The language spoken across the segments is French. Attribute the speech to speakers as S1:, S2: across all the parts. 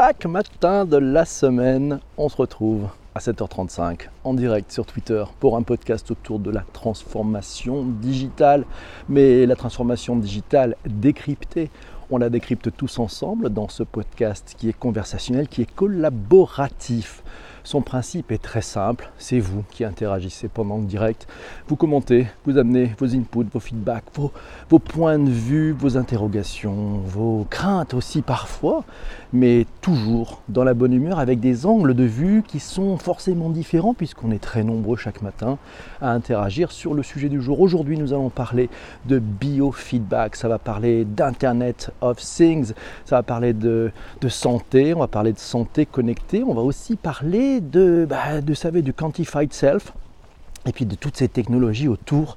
S1: Chaque matin de la semaine, on se retrouve à 7h35 en direct sur Twitter pour un podcast autour de la transformation digitale. Mais la transformation digitale décryptée, on la décrypte tous ensemble dans ce podcast qui est conversationnel, qui est collaboratif. Son principe est très simple, c'est vous qui interagissez pendant le direct. Vous commentez, vous amenez vos inputs, vos feedbacks, vos, points de vue, vos interrogations, vos craintes aussi parfois, mais toujours dans la bonne humeur avec des angles de vue qui sont forcément différents puisqu'on est très nombreux chaque matin à interagir sur le sujet du jour. Aujourd'hui, nous allons parler de biofeedback, ça va parler d'Internet of Things, ça va parler de santé, on va parler de santé connectée, on va aussi parler de, bah, de savez, du quantified self et puis de toutes ces technologies autour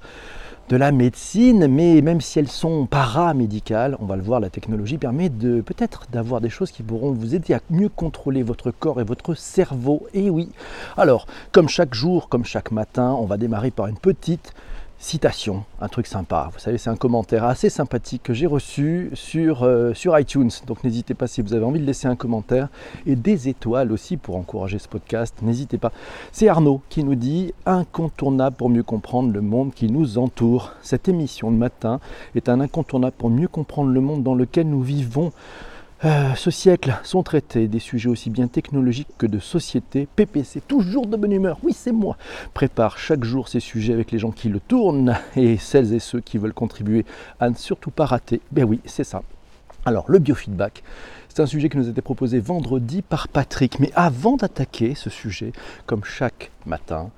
S1: de la médecine, mais même si elles sont paramédicales, on va le voir, la technologie permet de peut-être d'avoir des choses qui pourront vous aider à mieux contrôler votre corps et votre cerveau. Et oui, alors, comme chaque jour, comme chaque matin, on va démarrer par une petite citation, un truc sympa. Vous savez, c'est un commentaire assez sympathique que j'ai reçu sur, euh, sur iTunes. Donc n'hésitez pas si vous avez envie de laisser un commentaire et des étoiles aussi pour encourager ce podcast. N'hésitez pas. C'est Arnaud qui nous dit incontournable pour mieux comprendre le monde qui nous entoure. Cette émission de matin est un incontournable pour mieux comprendre le monde dans lequel nous vivons. Euh, ce siècle sont traités des sujets aussi bien technologiques que de société. PPC, toujours de bonne humeur, oui c'est moi, prépare chaque jour ces sujets avec les gens qui le tournent et celles et ceux qui veulent contribuer à ne surtout pas rater. Ben oui, c'est ça. Alors le biofeedback, c'est un sujet qui nous a été proposé vendredi par Patrick. Mais avant d'attaquer ce sujet, comme chaque matin,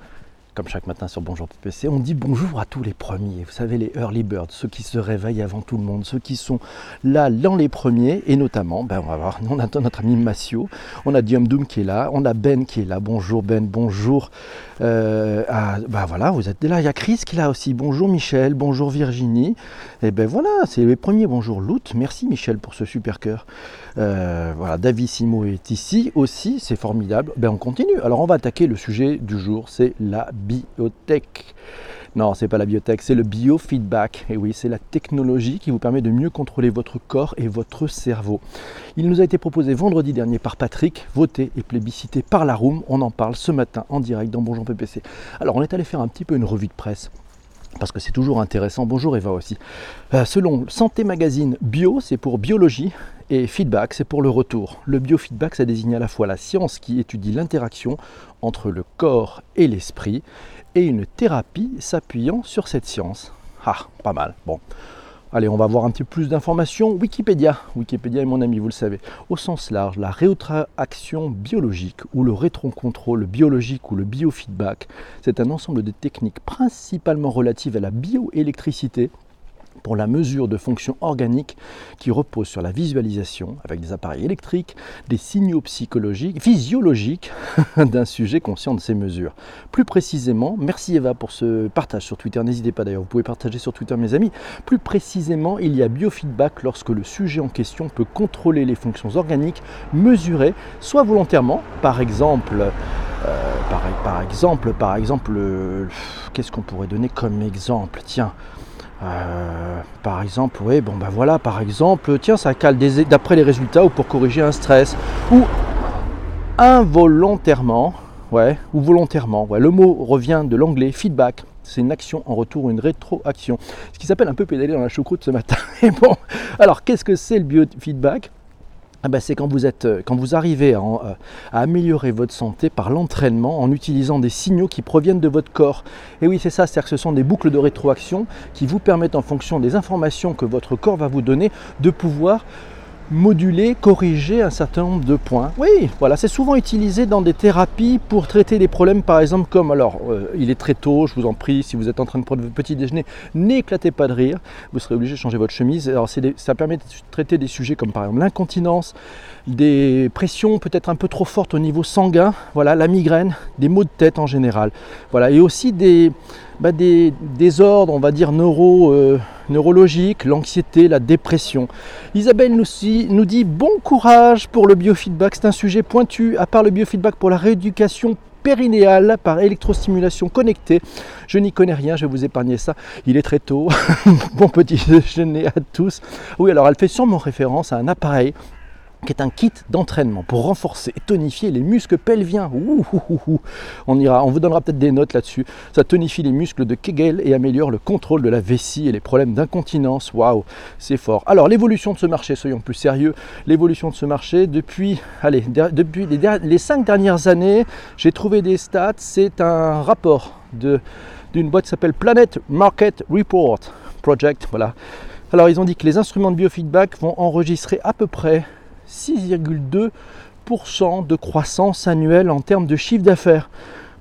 S1: comme chaque matin sur Bonjour PPC, on dit bonjour à tous les premiers. Vous savez, les early birds, ceux qui se réveillent avant tout le monde, ceux qui sont là dans les premiers, et notamment, ben on va voir, on attend notre ami Massio, on a Diom Doom qui est là, on a Ben qui est là. Bonjour Ben, bonjour. Euh, ben voilà, vous êtes là. Il y a Chris qui est là aussi. Bonjour Michel, bonjour Virginie. Et ben voilà, c'est les premiers. Bonjour Loot. Merci Michel pour ce super cœur. Euh, voilà, David Simo est ici aussi, c'est formidable. Ben on continue. Alors on va attaquer le sujet du jour, c'est la biotech. Non, c'est pas la biotech, c'est le biofeedback. Et oui, c'est la technologie qui vous permet de mieux contrôler votre corps et votre cerveau. Il nous a été proposé vendredi dernier par Patrick, voté et plébiscité par la Room. On en parle ce matin en direct dans Bonjour PPC. Alors, on est allé faire un petit peu une revue de presse parce que c'est toujours intéressant. Bonjour Eva aussi. Euh, selon Santé Magazine, bio, c'est pour biologie et feedback, c'est pour le retour. Le biofeedback, ça désigne à la fois la science qui étudie l'interaction entre le corps et l'esprit et une thérapie s'appuyant sur cette science. Ah, pas mal. Bon. Allez, on va voir un petit peu plus d'informations. Wikipédia. Wikipédia est mon ami, vous le savez. Au sens large, la rétroaction biologique ou le rétrocontrôle biologique ou le biofeedback, c'est un ensemble de techniques principalement relatives à la bioélectricité pour la mesure de fonctions organiques qui reposent sur la visualisation avec des appareils électriques, des signaux psychologiques, physiologiques d'un sujet conscient de ces mesures. Plus précisément, merci Eva pour ce partage sur Twitter, n'hésitez pas d'ailleurs, vous pouvez partager sur Twitter mes amis. Plus précisément, il y a biofeedback lorsque le sujet en question peut contrôler les fonctions organiques mesurées, soit volontairement, par exemple, euh, par, exemple, par exemple, euh, qu'est-ce qu'on pourrait donner comme exemple? Tiens, euh, par exemple, oui, bon ben voilà, par exemple, tiens, ça cale d'après les résultats ou pour corriger un stress. Ou involontairement, ouais, ou volontairement. Ouais, le mot revient de l'anglais feedback. C'est une action en retour, une rétroaction. Ce qui s'appelle un peu pédaler dans la choucroute ce matin. Bon, alors qu'est-ce que c'est le biofeedback? Ah ben, c'est quand vous, êtes, euh, quand vous arrivez euh, à, améliorer votre santé par l'entraînement en utilisant des signaux qui proviennent de votre corps. Et oui, c'est ça, c'est-à-dire que ce sont des boucles de rétroaction qui vous permettent, en fonction des informations que votre corps va vous donner, de pouvoir moduler, corriger un certain nombre de points. Oui, voilà, c'est souvent utilisé dans des thérapies pour traiter des problèmes, par exemple, comme, alors, euh, il est très tôt, je vous en prie, si vous êtes en train de prendre votre petit déjeuner, n'éclatez pas de rire, vous serez obligé de changer votre chemise. Alors, ça permet de traiter des sujets comme, par exemple, l'incontinence, des pressions peut-être un peu trop fortes au niveau sanguin, voilà, la migraine, des maux de tête en général, voilà, et aussi des, bah, des désordres, on va dire, neuro, euh, neurologiques, l'anxiété, la dépression. Isabelle nous, nous dit bon courage pour le biofeedback, c'est un sujet pointu, à part le biofeedback pour la rééducation périnéale par électrostimulation connectée. Je n'y connais rien, je vais vous épargner ça. Il est très tôt. bon petit déjeuner à tous. Oui, alors elle fait sûrement référence à un appareil qui est un kit d'entraînement pour renforcer et tonifier les muscles pelviens. on, ira, on vous donnera peut-être des notes là-dessus. Ça tonifie les muscles de Kegel et améliore le contrôle de la vessie et les problèmes d'incontinence. Waouh, c'est fort. Alors l'évolution de ce marché, soyons plus sérieux, l'évolution de ce marché depuis, allez, depuis les, cinq dernières années, j'ai trouvé des stats. C'est un rapport d'une boîte qui s'appelle Planet Market Report Project. Voilà. Alors ils ont dit que les instruments de biofeedback vont enregistrer à peu près 6,2% de croissance annuelle en termes de chiffre d'affaires.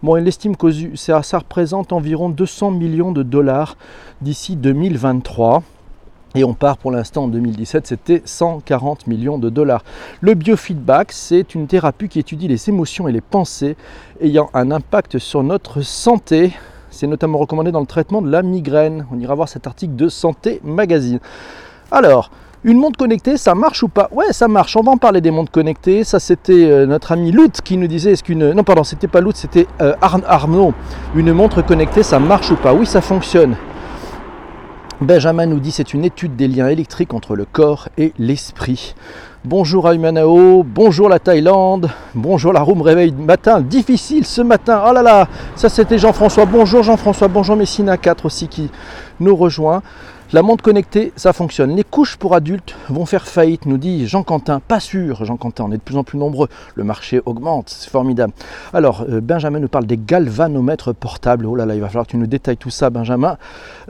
S1: Bon, il estime que ça, ça représente environ 200 millions de dollars d'ici 2023. Et on part pour l'instant en 2017, c'était 140 millions de dollars. Le biofeedback, c'est une thérapie qui étudie les émotions et les pensées ayant un impact sur notre santé. C'est notamment recommandé dans le traitement de la migraine. On ira voir cet article de Santé Magazine. Alors, une montre connectée, ça marche ou pas? Ouais, ça marche. On va en parler des montres connectées. Ça, c'était euh, notre ami Lout qui nous disait est-ce qu'une. Non, pardon, c'était pas Lout, c'était euh, Arnaud. Une montre connectée, ça marche ou pas? Oui, ça fonctionne. Benjamin nous dit c'est une étude des liens électriques entre le corps et l'esprit. Bonjour à Humanao, bonjour la Thaïlande, bonjour la room réveil matin, difficile ce matin, oh là là, ça c'était Jean-François, bonjour Jean-François, bonjour Messina 4 aussi qui nous rejoint. La montre connectée, ça fonctionne. Les couches pour adultes vont faire faillite, nous dit Jean Quentin. Pas sûr, Jean Quentin, on est de plus en plus nombreux. Le marché augmente, c'est formidable. Alors, euh, Benjamin nous parle des galvanomètres portables. Oh là là, il va falloir que tu nous détailles tout ça, Benjamin.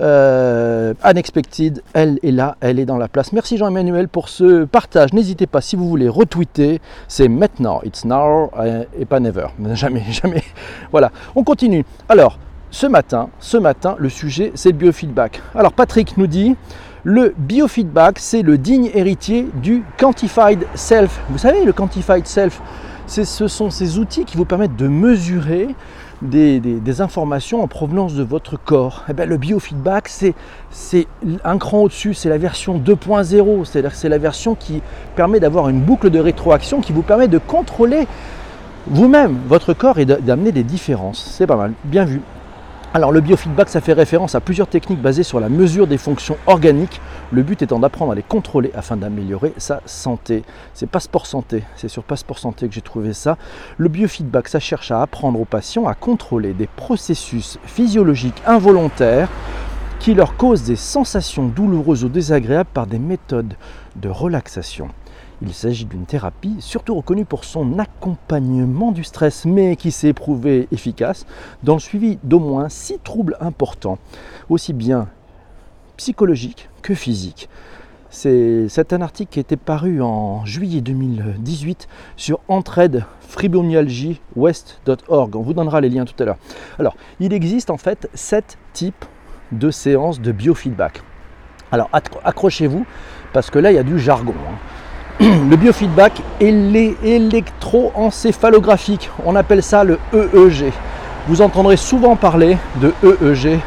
S1: Euh, unexpected, elle est là, elle est dans la place. Merci Jean-Emmanuel pour ce partage. N'hésitez pas, si vous voulez retweeter, c'est maintenant. It's now euh, et pas never. Jamais, jamais. Voilà, on continue. Alors, ce matin, ce matin, le sujet, c'est le biofeedback. Alors Patrick nous dit, le biofeedback, c'est le digne héritier du quantified self. Vous savez, le quantified self, ce sont ces outils qui vous permettent de mesurer des, informations en provenance de votre corps. Eh bien, le biofeedback, c'est un cran au-dessus, c'est la version 2.0, c'est-à-dire c'est la version qui permet d'avoir une boucle de rétroaction qui vous permet de contrôler vous-même votre corps et d'amener des différences. C'est pas mal, bien vu. Alors le biofeedback, ça fait référence à plusieurs techniques basées sur la mesure des fonctions organiques, le but étant d'apprendre à les contrôler afin d'améliorer sa santé. C'est Passeport Santé, c'est sur Passeport Santé que j'ai trouvé ça. Le biofeedback, ça cherche à apprendre aux patients à contrôler des processus physiologiques involontaires qui leur causent des sensations douloureuses ou désagréables par des méthodes de relaxation. Il s'agit d'une thérapie surtout reconnue pour son accompagnement du stress, mais qui s'est prouvé efficace dans le suivi d'au moins six troubles importants, aussi bien psychologiques que physiques. C'est un article qui été paru en juillet 2018 sur entraide. On vous donnera les liens tout à l'heure. Alors, il existe en fait sept types de séances de biofeedback. Alors, accrochez-vous parce que là, il y a du jargon. Hein. le biofeedback électroencéphalographique. On appelle ça le EEG. Vous entendrez souvent parler de EEG.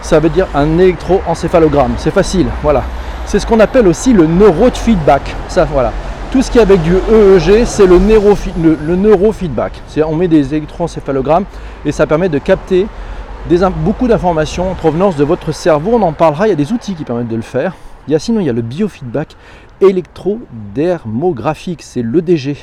S1: Ça veut dire un électroencéphalogramme. C'est facile, voilà. C'est ce qu'on appelle aussi le neurofeedback. Ça, voilà. Tout ce qui est avec du EEG, c'est le, le, neurofeedback. On met des électroencéphalogrammes et ça permet de capter beaucoup d'informations en provenance de votre cerveau. On en parlera, il y a des outils qui permettent de le faire. Il y a, sinon, il y a le biofeedback électrodermographique, c'est l'EDG,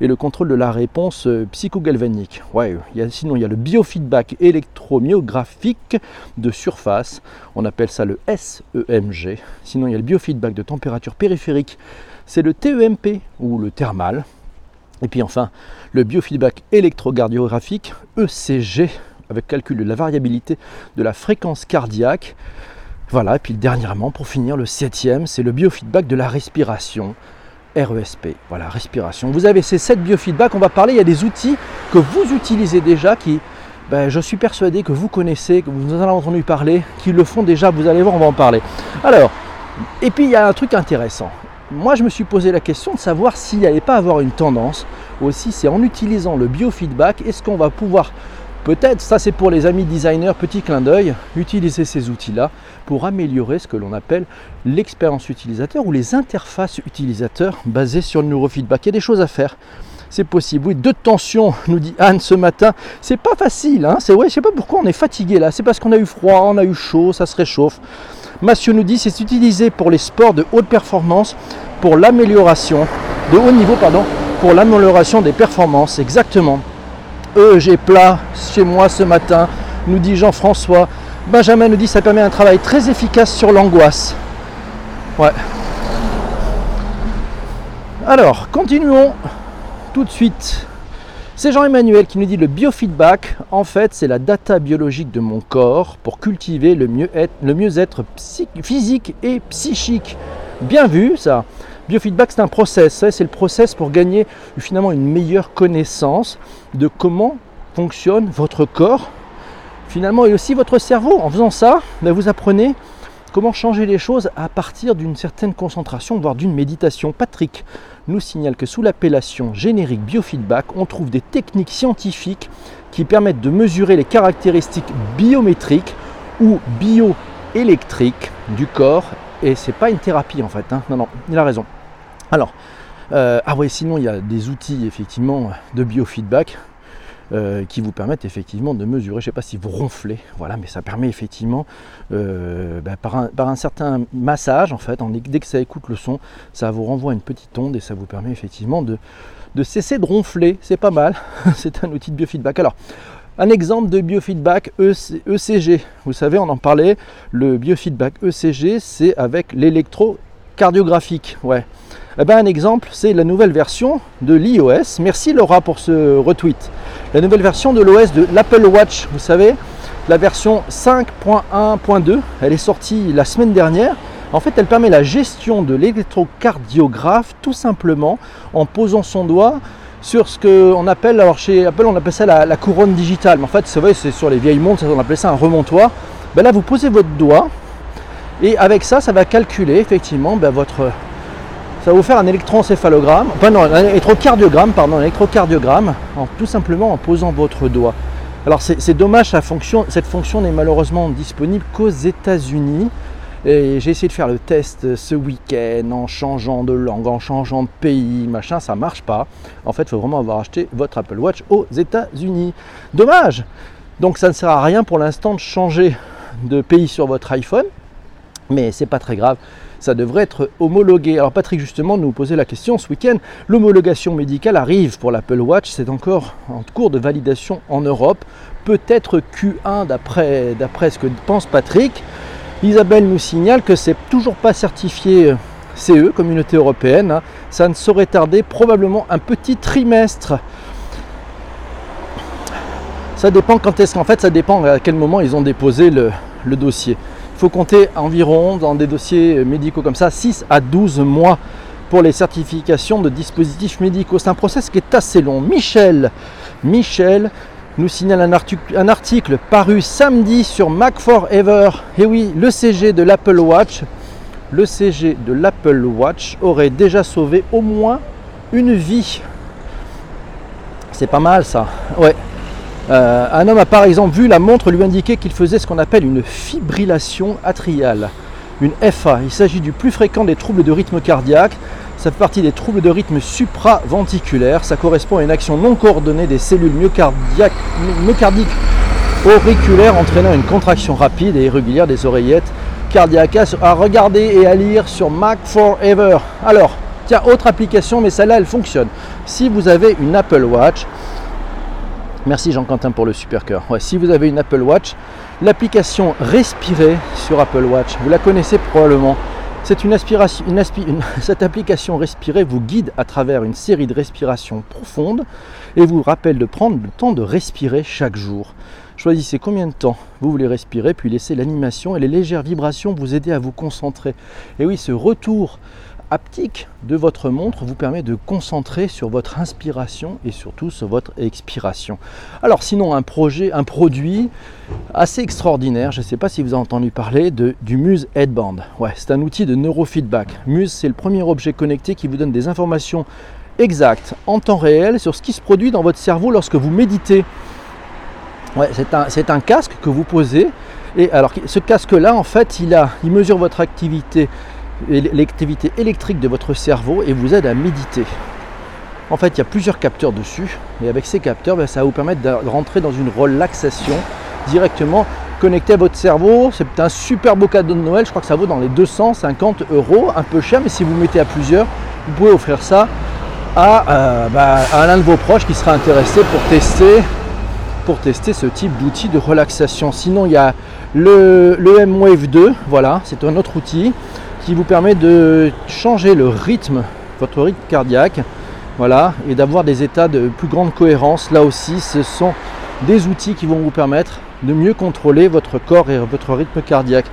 S1: et le contrôle de la réponse euh, psychogalvanique. Ouais, il y a, sinon, il y a le biofeedback électromyographique de surface, on appelle ça le SEMG. Sinon, il y a le biofeedback de température périphérique, c'est le TEMP ou le thermal. Et puis enfin, le biofeedback électrocardiographique, ECG, avec calcul de la variabilité de la fréquence cardiaque. Voilà, et puis dernièrement, pour finir, le septième, c'est le biofeedback de la respiration. RESP, voilà, respiration. Vous avez ces sept biofeedbacks, on va parler, il y a des outils que vous utilisez déjà qui, ben, je suis persuadé que vous connaissez, que vous en avez entendu parler, qui le font déjà, vous allez voir, on va en parler. Alors, et puis il y a un truc intéressant. Moi, je me suis posé la question de savoir s'il n'y allait pas avoir une tendance aussi, c'est en utilisant le biofeedback, est-ce qu'on va pouvoir Peut-être, ça c'est pour les amis designers, petit clin d'œil, utiliser ces outils-là pour améliorer ce que l'on appelle l'expérience utilisateur ou les interfaces utilisateurs basées sur le neurofeedback. Il y a des choses à faire. C'est possible. Oui, de tension, nous dit Anne ce matin. C'est pas facile, hein c'est vrai, je sais pas pourquoi on est fatigué là. C'est parce qu'on a eu froid, on a eu chaud, ça se réchauffe. Mathieu nous dit c'est utilisé pour les sports de haute performance, pour l'amélioration de haut niveau pardon, pour l'amélioration des performances. Exactement. EEG plat chez moi ce matin, nous dit Jean-François. Benjamin nous dit ça permet un travail très efficace sur l'angoisse. Ouais. Alors, continuons tout de suite. C'est Jean-Emmanuel qui nous dit le biofeedback, en fait, c'est la data biologique de mon corps pour cultiver le mieux-être physique et psychique. Bien vu ça. Biofeedback, c'est un process. C'est le process pour gagner finalement une meilleure connaissance de comment fonctionne votre corps, finalement, et aussi votre cerveau. En faisant ça, ben, vous apprenez comment changer les choses à partir d'une certaine concentration, voire d'une méditation. Patrick nous signale que sous l'appellation générique biofeedback, on trouve des techniques scientifiques qui permettent de mesurer les caractéristiques biométriques ou bioélectriques du corps et c'est pas une thérapie en fait. Hein. Non, non, il a raison. Alors, euh, ah ouais, sinon il y a des outils effectivement de biofeedback euh, qui vous permettent effectivement de mesurer, je sais pas si vous ronflez, voilà, mais ça permet effectivement euh, bah, par, un, certain massage en fait, dès que ça écoute le son, ça vous renvoie une petite onde et ça vous permet effectivement de, de cesser de ronfler, c'est pas mal, c'est un outil de biofeedback. Alors, un exemple de biofeedback ECG. Vous savez, on en parlait. Le biofeedback ECG, c'est avec l'électrocardiographique. Ouais. Eh ben, un exemple, c'est la nouvelle version de l'iOS. Merci Laura pour ce retweet. La nouvelle version de l'OS de l'Apple Watch. Vous savez, la version 5.1.2, elle est sortie la semaine dernière. En fait, elle permet la gestion de l'électrocardiographe tout simplement en posant son doigt sur ce qu'on appelle, alors chez Apple on appelle ça la, couronne digitale, mais en fait c'est c'est sur les vieilles montres, on appelle ça un remontoir. Ben là vous posez votre doigt et avec ça, ça va calculer effectivement ben, votre. Ça va vous faire un électroencéphalogramme, enfin non, électrocardiogramme, pardon, un électrocardiogramme, en, tout simplement en posant votre doigt. Alors c'est dommage, cette fonction n'est malheureusement disponible qu'aux États-Unis. Et j'ai essayé de faire le test ce week-end en changeant de langue, en changeant de pays, machin, ça marche pas. En fait, il faut vraiment avoir acheté votre Apple Watch aux États-Unis. Dommage Donc ça ne sert à rien pour l'instant de changer de pays sur votre iPhone, mais c'est pas très grave. Ça devrait être homologué. Alors Patrick justement nous posait la question ce week-end. L'homologation médicale arrive pour l'Apple Watch. C'est encore en cours de validation en Europe. Peut-être Q1 d'après ce que pense Patrick. Isabelle nous signale que c'est toujours pas certifié euh, CE, communauté européenne. Hein. Ça ne saurait tarder probablement un petit trimestre. Ça dépend quand est-ce qu'en fait ça dépend à quel moment ils ont déposé le, dossier. Il faut compter environ dans des dossiers médicaux comme ça 6 à 12 mois pour les certifications de dispositifs médicaux. C'est un process qui est assez long. Michel, Michel nous signale un article, paru samedi sur Mac Forever. Et oui, le CG de l'Apple Watch, le CG de l'Apple Watch aurait déjà sauvé au moins une vie. C'est pas mal ça. Ouais. Euh, un homme a par exemple vu la montre lui indiquer qu'il faisait ce qu'on appelle une fibrillation atriale, une FA. Il s'agit du plus fréquent des troubles de rythme cardiaque. Ça fait partie des troubles de rythme supraventiculaire. Ça correspond à une action non coordonnée des cellules myocardiques auriculaires entraînant une contraction rapide et irrégulière des oreillettes cardiaques à regarder et à lire sur Mac Forever. Alors, tiens, autre application, mais celle-là, elle fonctionne. Si vous avez une Apple Watch, merci Jean-Quentin pour le super cœur. si vous avez une Apple Watch, l'application Respirer sur Apple Watch, vous la connaissez probablement. Cette application Respirer vous guide à travers une série de respirations profondes et vous rappelle de prendre le temps de respirer chaque jour. Choisissez combien de temps vous voulez respirer, puis laissez l'animation et les légères vibrations vous aider à vous concentrer. Et oui, ce retour haptique de votre montre vous permet de concentrer sur votre inspiration et surtout sur votre expiration. Alors sinon un projet, un produit assez extraordinaire, je ne sais pas si vous avez entendu parler de, du Muse Headband. Ouais, c'est un outil de neurofeedback. Muse c'est le premier objet connecté qui vous donne des informations exactes en temps réel sur ce qui se produit dans votre cerveau lorsque vous méditez. Ouais, c'est un, un, casque que vous posez et alors ce casque là en fait il, a, il mesure votre activité l'activité électrique de votre cerveau et vous aide à méditer. En fait, il y a plusieurs capteurs dessus et avec ces capteurs, ben, ça va vous permettre de rentrer dans une relaxation directement connecté à votre cerveau. C'est un super beau cadeau de Noël. Je crois que ça vaut dans les 250 euros, un peu cher, mais si vous mettez à plusieurs, vous pouvez offrir ça à, bah, à l'un de vos proches qui sera intéressé pour tester pour tester ce type d'outil de relaxation. Sinon, il y a le, le M-Wave 2, voilà, c'est un autre outil qui vous permet de changer le rythme, votre rythme cardiaque, voilà, et d'avoir des états de plus grande cohérence. Là aussi, ce sont des outils qui vont vous permettre de mieux contrôler votre corps et votre rythme cardiaque.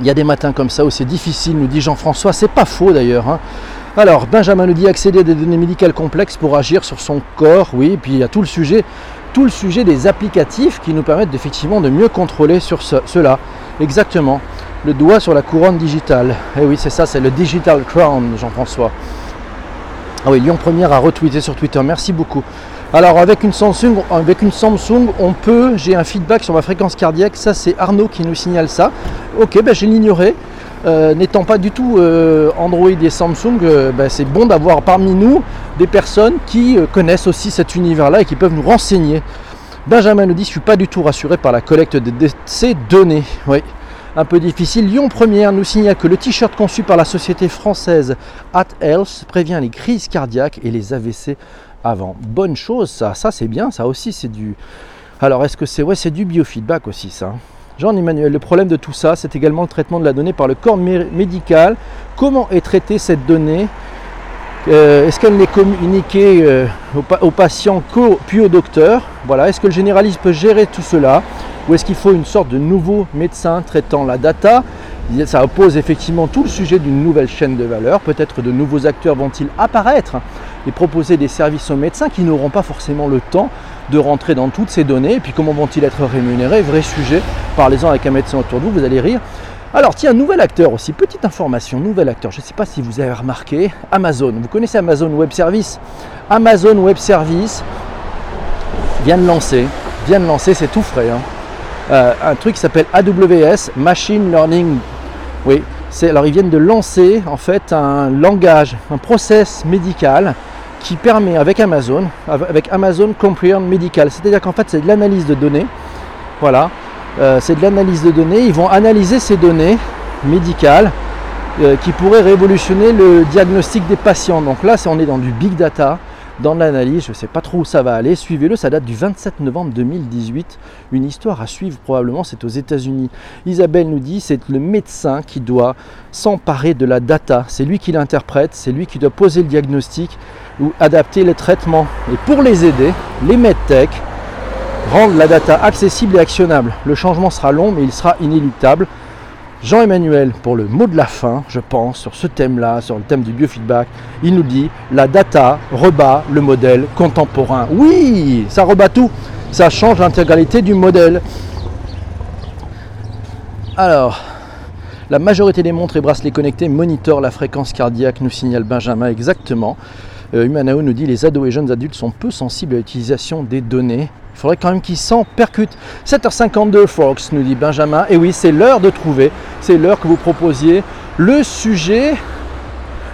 S1: Il y a des matins comme ça où c'est difficile, nous dit Jean-François, c'est pas faux d'ailleurs. Hein. Alors, Benjamin nous dit accéder à des données médicales complexes pour agir sur son corps, oui, et puis il y a tout le sujet tout le sujet des applicatifs qui nous permettent effectivement de mieux contrôler sur cela. Exactement. Le doigt sur la couronne digitale. Et eh oui, c'est ça, c'est le Digital Crown, Jean-François. Ah oui, Lyon Première a retweeté sur Twitter. Merci beaucoup. Alors avec une Samsung, avec une Samsung, on peut, j'ai un feedback sur ma fréquence cardiaque. Ça, c'est Arnaud qui nous signale ça. Ok, ben, je l'ignorais. Euh, n'étant pas du tout euh, Android et Samsung, euh, ben, c'est bon d'avoir parmi nous des personnes qui connaissent aussi cet univers-là et qui peuvent nous renseigner. Benjamin nous dit Je suis pas du tout rassuré par la collecte de ces données. Oui, un peu difficile. Lyon Première nous signale que le t-shirt conçu par la société française At Health prévient les crises cardiaques et les AVC avant. Bonne chose, ça, ça c'est bien, ça aussi c'est du. Alors est-ce que c'est ouais, c'est du biofeedback aussi ça Jean-Emmanuel, le problème de tout ça, c'est également le traitement de la donnée par le corps médical. Comment est traitée cette donnée? Euh, Est-ce qu'elle n'est communiquée euh, aux, patients puis au docteur Voilà. Est-ce que le généraliste peut gérer tout cela? Ou est-ce qu'il faut une sorte de nouveau médecin traitant la data? Ça oppose effectivement tout le sujet d'une nouvelle chaîne de valeur. Peut-être de nouveaux acteurs vont-ils apparaître et proposer des services aux médecins qui n'auront pas forcément le temps de rentrer dans toutes ces données. Et puis comment vont-ils être rémunérés? Vrai sujet. Parlez-en avec un médecin autour de vous, vous allez rire. Alors tiens, nouvel acteur aussi, petite information, nouvel acteur, je ne sais pas si vous avez remarqué, Amazon. Vous connaissez Amazon Web Service? Amazon Web Service vient de lancer, vient de lancer, c'est tout frais, hein. Euh, un truc qui s'appelle AWS, Machine Learning. Oui, c'est alors ils viennent de lancer en fait un langage, un process médical qui permet avec Amazon, avec Amazon Comprehend Medical, c'est-à-dire qu'en fait c'est de l'analyse de données. Voilà, euh, c'est de l'analyse de données. Ils vont analyser ces données médicales euh, qui pourraient révolutionner le diagnostic des patients. Donc là, on est dans du big data, dans l'analyse. Je ne sais pas trop où ça va aller. Suivez-le, ça date du 27 novembre 2018. Une histoire à suivre probablement, c'est aux États-Unis. Isabelle nous dit c'est le médecin qui doit s'emparer de la data. C'est lui qui l'interprète, c'est lui qui doit poser le diagnostic ou adapter les traitements. Et pour les aider, les medtech rendent la data accessible et actionnable. Le changement sera long, mais il sera inéluctable. Jean-Emmanuel, pour le mot de la fin, je pense, sur ce thème-là, sur le thème du biofeedback, il nous dit la data rebat le modèle contemporain. Oui, ça rebat tout. Ça change l'intégralité du modèle. Alors, la majorité des montres et bracelets connectés monitorent la fréquence cardiaque, nous signale Benjamin exactement. Euh, Humanao nous dit les ados et jeunes adultes sont peu sensibles à l'utilisation des données. Il faudrait quand même qu'ils s'en percutent. 7h52, Fox, nous dit Benjamin. Et oui, c'est l'heure de trouver, c'est l'heure que vous proposiez le sujet,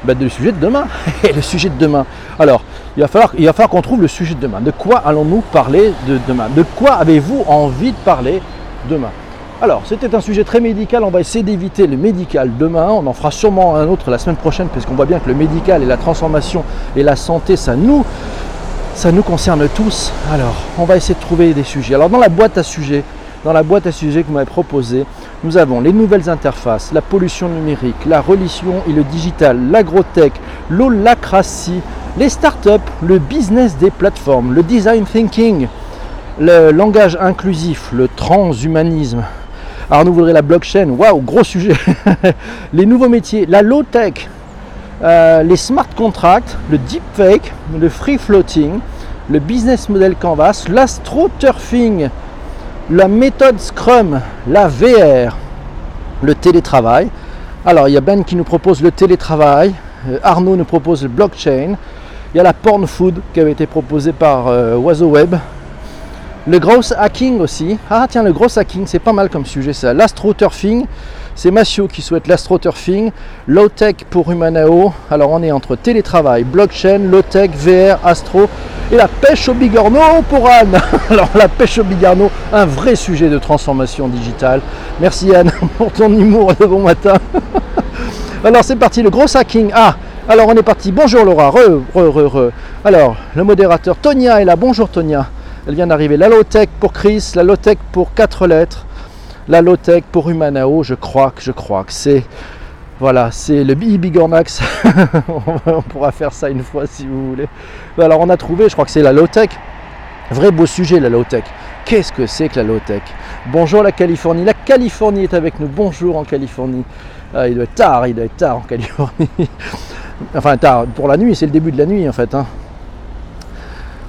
S1: ben, le sujet de demain. le sujet de demain. Alors, il va falloir, il va falloir qu'on trouve le sujet de demain. De quoi allons-nous parler de demain? De quoi avez-vous envie de parler demain? Alors, c'était un sujet très médical, on va essayer d'éviter le médical demain, on en fera sûrement un autre la semaine prochaine, puisqu'on voit bien que le médical et la transformation et la santé, ça nous, ça nous concerne tous. Alors, on va essayer de trouver des sujets. Alors, dans la boîte à sujets, dans la boîte à sujets que vous m'avez proposé, nous avons les nouvelles interfaces, la pollution numérique, la religion et le digital, l'agrotech, l'holacratie, les startups, le business des plateformes, le design thinking, le langage inclusif, le transhumanisme, Arnaud voudrait la blockchain. Waouh, gros sujet. les nouveaux métiers, la low-tech, euh, les smart contracts, le deepfake, le free floating, le business model canvas, l'astroturfing, la méthode Scrum, la VR, le télétravail. Alors il y a Ben qui nous propose le télétravail, euh, Arnaud nous propose le blockchain, il y a la porn food qui avait été proposée par euh, Oiseau Web, le gros hacking aussi. Ah tiens, le gros hacking, c'est pas mal comme sujet ça. L'astroturfing, c'est Massio qui souhaite l'astroturfing. Low-tech pour Humanao. Alors on est entre télétravail, blockchain, low-tech, VR, astro et la pêche au bigorneau pour Anne. Alors la pêche au bigorneau, un vrai sujet de transformation digitale. Merci Anne pour ton humour de bon matin. Alors c'est parti, le gros hacking. Ah, Alors on est parti. Bonjour Laura. Alors le modérateur Tonia est là. Bonjour Tonia. Elle vient d'arriver. La low-tech pour Chris, la low-tech pour 4 lettres, la low-tech pour Humanao. Je crois que je crois que c'est voilà, c'est le Bigornax. on pourra faire ça une fois si vous voulez. Alors on a trouvé, je crois que c'est la low-tech. Vrai beau sujet la low-tech. Qu'est-ce que c'est que la low-tech? Bonjour la Californie. La Californie est avec nous. Bonjour en Californie. Ah, il doit être tard, il doit être tard en Californie. enfin tard pour la nuit, c'est le début de la nuit en fait. Hein.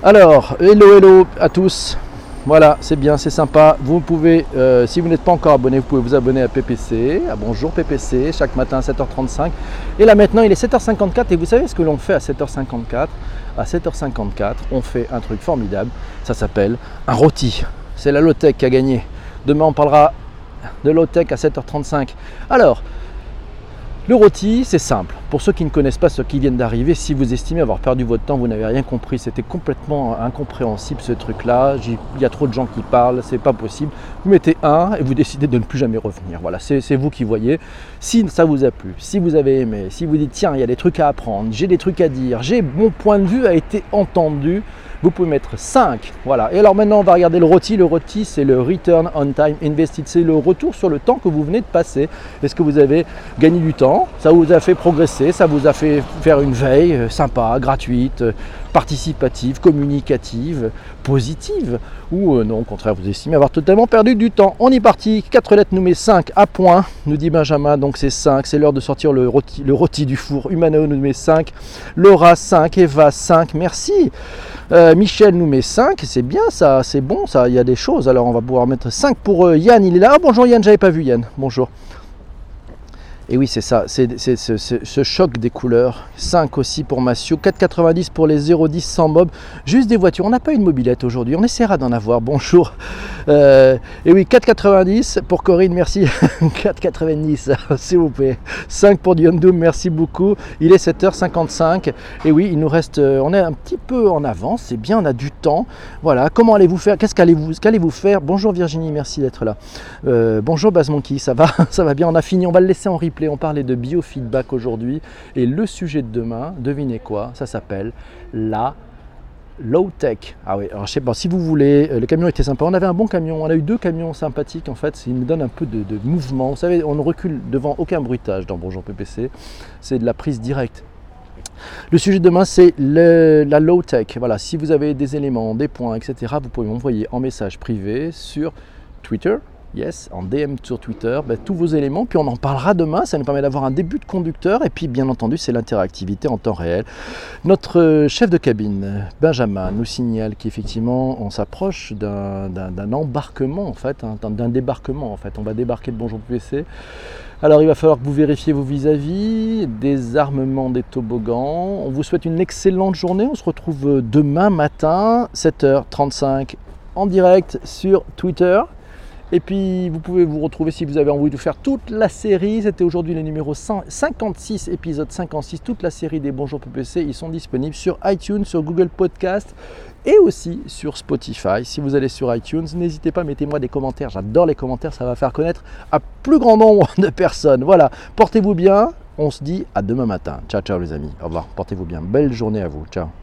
S1: Alors, hello hello à tous. Voilà, c'est bien, c'est sympa. Vous pouvez, euh, si vous n'êtes pas encore abonné, vous pouvez vous abonner à PPC, à Bonjour PPC, chaque matin à 7h35. Et là maintenant, il est 7h54 et vous savez ce que l'on fait à 7h54 À 7h54, on fait un truc formidable. Ça s'appelle un rôti. C'est la low-tech qui a gagné. Demain, on parlera de low-tech à 7h35. Alors, le rôti, c'est simple. Pour ceux qui ne connaissent pas, ceux qui viennent d'arriver, si vous estimez avoir perdu votre temps, vous n'avez rien compris, c'était complètement incompréhensible ce truc-là. Il y a trop de gens qui parlent, c'est pas possible. Vous mettez un et vous décidez de ne plus jamais revenir. Voilà, c'est vous qui voyez. Si ça vous a plu, si vous avez aimé, si vous dites tiens, il y a des trucs à apprendre, j'ai des trucs à dire, j'ai mon point de vue a été entendu, vous pouvez mettre 5. Voilà. Et alors maintenant, on va regarder le rôti. Le rôti, c'est le Return on Time Invested. C'est le retour sur le temps que vous venez de passer. Est-ce que vous avez gagné du temps? Ça vous a fait progresser? Ça vous a fait faire une veille euh, sympa, gratuite, euh, participative, communicative, positive Ou euh, non, au contraire, vous estimez avoir totalement perdu du temps On est parti. 4 lettres nous met 5 à point, nous dit Benjamin. Donc c'est 5. C'est l'heure de sortir le rôti, le rôti du four. Humano nous met 5. Laura 5. Eva 5. Merci. Euh, Michel nous met 5, c'est bien ça, c'est bon ça, il y a des choses. Alors on va pouvoir mettre 5 pour euh, Yann, il est là. Bonjour Yann, j'avais pas vu Yann. Bonjour. Et oui, c'est ça, c'est ce, choc des couleurs. 5 aussi pour Massio, 4,90 pour les 0,10 sans mob. Juste des voitures, on n'a pas une mobilette aujourd'hui, on essaiera d'en avoir. Bonjour. Euh, et oui, 4,90 pour Corinne, merci. 4,90 s'il vous plaît. 5 pour Doom, merci beaucoup. Il est 7h55. Et oui, il nous reste, euh, on est un petit peu en avance, c'est bien, on a du temps. Voilà, comment allez-vous faire? Qu'est-ce qu'allez-vous faire? Bonjour Virginie, merci d'être là. Euh, bonjour Baz Monkey, ça va? Ça va bien, on a fini, on va le laisser en replay on parlait de biofeedback aujourd'hui. Et le sujet de demain, devinez quoi Ça s'appelle la low tech. Ah oui, alors je sais pas, si vous voulez, euh, le camion était sympa. On avait un bon camion, on a eu deux camions sympathiques en fait. Il nous donne un peu de, mouvement. Vous savez, on ne recule devant aucun bruitage dans Bonjour PPC. C'est de la prise directe. Le sujet de demain, c'est la low tech. Voilà, si vous avez des éléments, des points, etc., vous pouvez m'envoyer en message privé sur Twitter, yes, en DM sur Twitter, ben, tous vos éléments, puis on en parlera demain, ça nous permet d'avoir un début de conducteur, et puis bien entendu c'est l'interactivité en temps réel. Notre euh, chef de cabine, Benjamin, nous signale qu'effectivement on s'approche d'un embarquement en fait, hein, d'un débarquement en fait, on va débarquer de Bonjour PC. Alors il va falloir que vous vérifiez vos vis-à-vis, des armements, des toboggans. On vous souhaite une excellente journée. On se retrouve demain matin, 7h35 en direct sur Twitter. Et puis vous pouvez vous retrouver si vous avez envie de faire toute la série. C'était aujourd'hui le numéro 56, épisode 56, toute la série des Bonjour PPC. Ils sont disponibles sur iTunes, sur Google Podcast et aussi sur Spotify. Si vous allez sur iTunes, n'hésitez pas, mettez-moi des commentaires. J'adore les commentaires, ça va faire connaître à plus grand nombre de personnes. Voilà, portez-vous bien. On se dit à demain matin. Ciao, ciao les amis. Au revoir. Portez-vous bien. Belle journée à vous. Ciao.